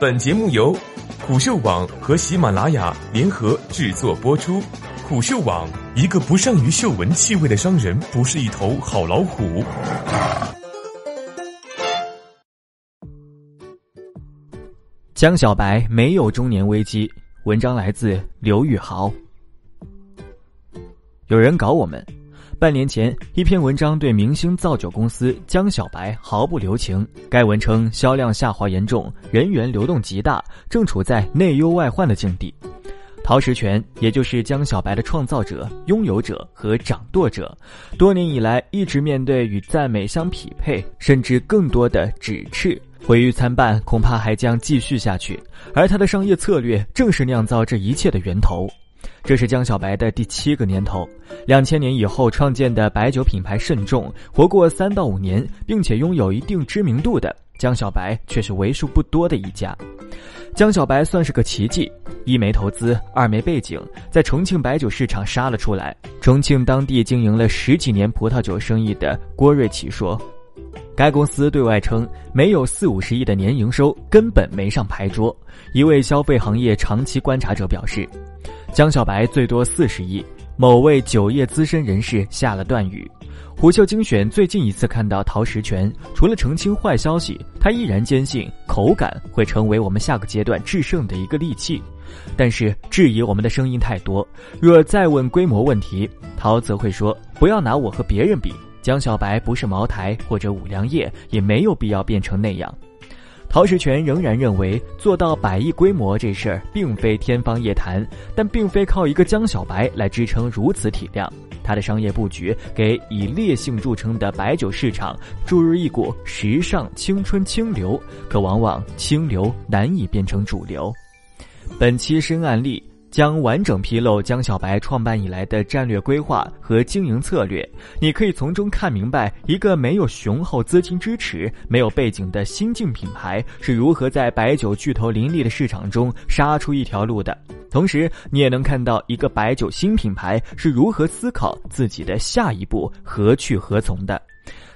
本节目由虎嗅网和喜马拉雅联合制作播出。虎嗅网：一个不善于嗅闻气味的商人，不是一头好老虎。江小白没有中年危机。文章来自刘宇豪。有人搞我们。半年前，一篇文章对明星造酒公司江小白毫不留情。该文称销量下滑严重，人员流动极大，正处在内忧外患的境地。陶石泉，也就是江小白的创造者、拥有者和掌舵者，多年以来一直面对与赞美相匹配，甚至更多的指斥，毁誉参半，恐怕还将继续下去。而他的商业策略正是酿造这一切的源头。这是江小白的第七个年头，两千年以后创建的白酒品牌慎重，活过三到五年，并且拥有一定知名度的江小白却是为数不多的一家。江小白算是个奇迹，一没投资，二没背景，在重庆白酒市场杀了出来。重庆当地经营了十几年葡萄酒生意的郭瑞奇说，该公司对外称没有四五十亿的年营收，根本没上牌桌。一位消费行业长期观察者表示。江小白最多四十亿，某位酒业资深人士下了断语。虎嗅精选最近一次看到陶石泉，除了澄清坏消息，他依然坚信口感会成为我们下个阶段制胜的一个利器。但是质疑我们的声音太多，若再问规模问题，陶则会说不要拿我和别人比。江小白不是茅台或者五粮液，也没有必要变成那样。陶石泉仍然认为做到百亿规模这事儿并非天方夜谭，但并非靠一个江小白来支撑如此体量。他的商业布局给以烈性著称的白酒市场注入一股时尚、青春、清流，可往往清流难以变成主流。本期深案例。将完整披露江小白创办以来的战略规划和经营策略，你可以从中看明白一个没有雄厚资金支持、没有背景的新晋品牌是如何在白酒巨头林立的市场中杀出一条路的。同时，你也能看到一个白酒新品牌是如何思考自己的下一步何去何从的。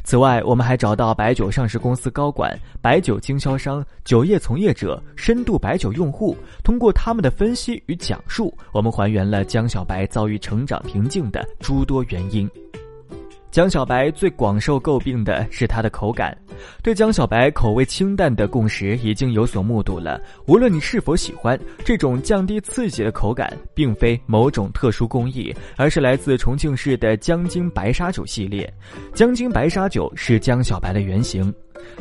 此外，我们还找到白酒上市公司高管、白酒经销商、酒业从业者、深度白酒用户，通过他们的分析与讲述，我们还原了江小白遭遇成长瓶颈的诸多原因。江小白最广受诟病的是它的口感。对江小白口味清淡的共识已经有所目睹了。无论你是否喜欢这种降低刺激的口感，并非某种特殊工艺，而是来自重庆市的江津白沙酒系列。江津白沙酒是江小白的原型。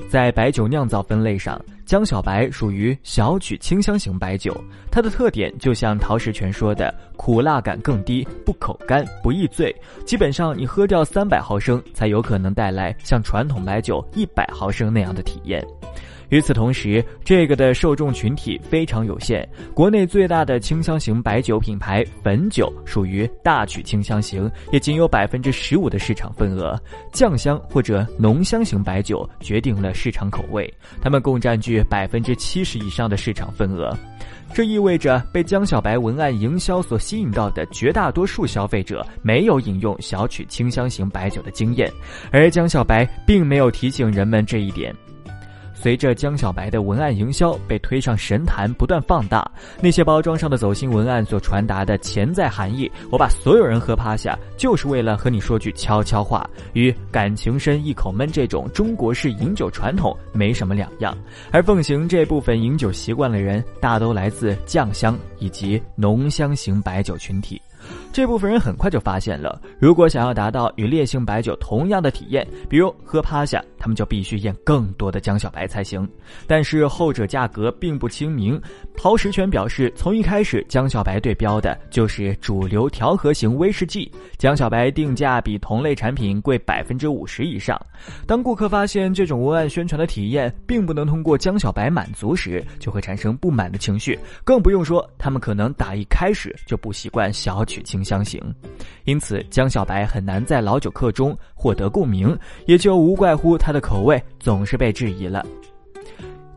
在白酒酿造分类上，江小白属于小曲清香型白酒。它的特点就像陶石泉说的，苦辣感更低，不口干，不易醉。基本上你喝掉三百毫升，才有可能带来像传统白酒一百毫升那样的体验。与此同时，这个的受众群体非常有限。国内最大的清香型白酒品牌汾酒属于大曲清香型，也仅有百分之十五的市场份额。酱香或者浓香型白酒决定了市场口味，它们共占据百分之七十以上的市场份额。这意味着被江小白文案营销所吸引到的绝大多数消费者没有饮用小曲清香型白酒的经验，而江小白并没有提醒人们这一点。随着江小白的文案营销被推上神坛，不断放大，那些包装上的走心文案所传达的潜在含义，我把所有人喝趴下，就是为了和你说句悄悄话，与感情深一口闷这种中国式饮酒传统没什么两样。而奉行这部分饮酒习惯的人，大都来自酱香以及浓香型白酒群体。这部分人很快就发现了，如果想要达到与烈性白酒同样的体验，比如喝趴下，他们就必须验更多的江小白才行。但是后者价格并不亲民。陶石泉表示，从一开始，江小白对标的就是主流调和型威士忌，江小白定价比同类产品贵百分之五十以上。当顾客发现这种文案宣传的体验并不能通过江小白满足时，就会产生不满的情绪，更不用说他们可能打一开始就不习惯小取清香型，因此江小白很难在老酒客中获得共鸣，也就无怪乎他的口味总是被质疑了。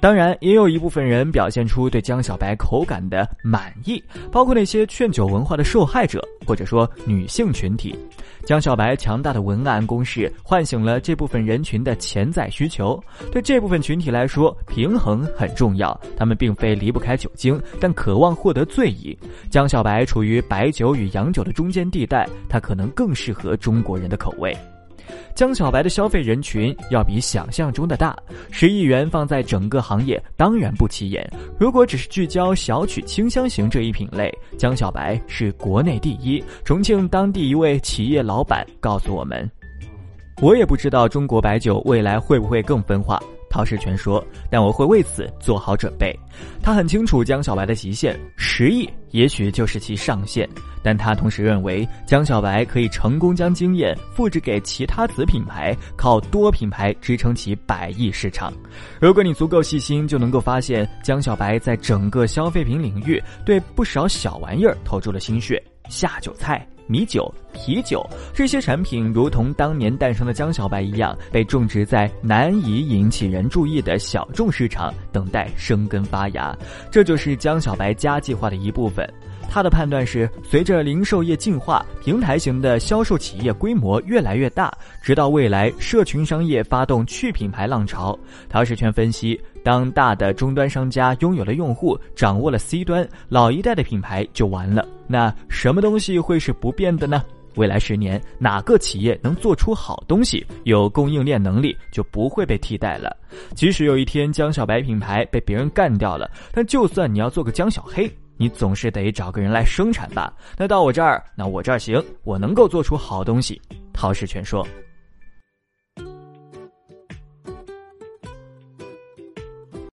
当然，也有一部分人表现出对江小白口感的满意，包括那些劝酒文化的受害者，或者说女性群体。江小白强大的文案攻势唤醒了这部分人群的潜在需求。对这部分群体来说，平衡很重要。他们并非离不开酒精，但渴望获得醉意。江小白处于白酒与洋酒的中间地带，它可能更适合中国人的口味。江小白的消费人群要比想象中的大，十亿元放在整个行业当然不起眼。如果只是聚焦小曲清香型这一品类，江小白是国内第一。重庆当地一位企业老板告诉我们：“我也不知道中国白酒未来会不会更分化。”陶世全说：“但我会为此做好准备。”他很清楚江小白的极限，十亿也许就是其上限。但他同时认为，江小白可以成功将经验复制给其他子品牌，靠多品牌支撑起百亿市场。如果你足够细心，就能够发现江小白在整个消费品领域对不少小玩意儿投注了心血，下酒菜。米酒、啤酒这些产品，如同当年诞生的江小白一样，被种植在难以引起人注意的小众市场，等待生根发芽。这就是江小白家计划的一部分。他的判断是，随着零售业进化，平台型的销售企业规模越来越大，直到未来社群商业发动去品牌浪潮。陶世全分析，当大的终端商家拥有了用户，掌握了 C 端，老一代的品牌就完了。那什么东西会是不变的呢？未来十年，哪个企业能做出好东西，有供应链能力，就不会被替代了。即使有一天江小白品牌被别人干掉了，但就算你要做个江小黑。你总是得找个人来生产吧？那到我这儿，那我这儿行，我能够做出好东西。陶世全说。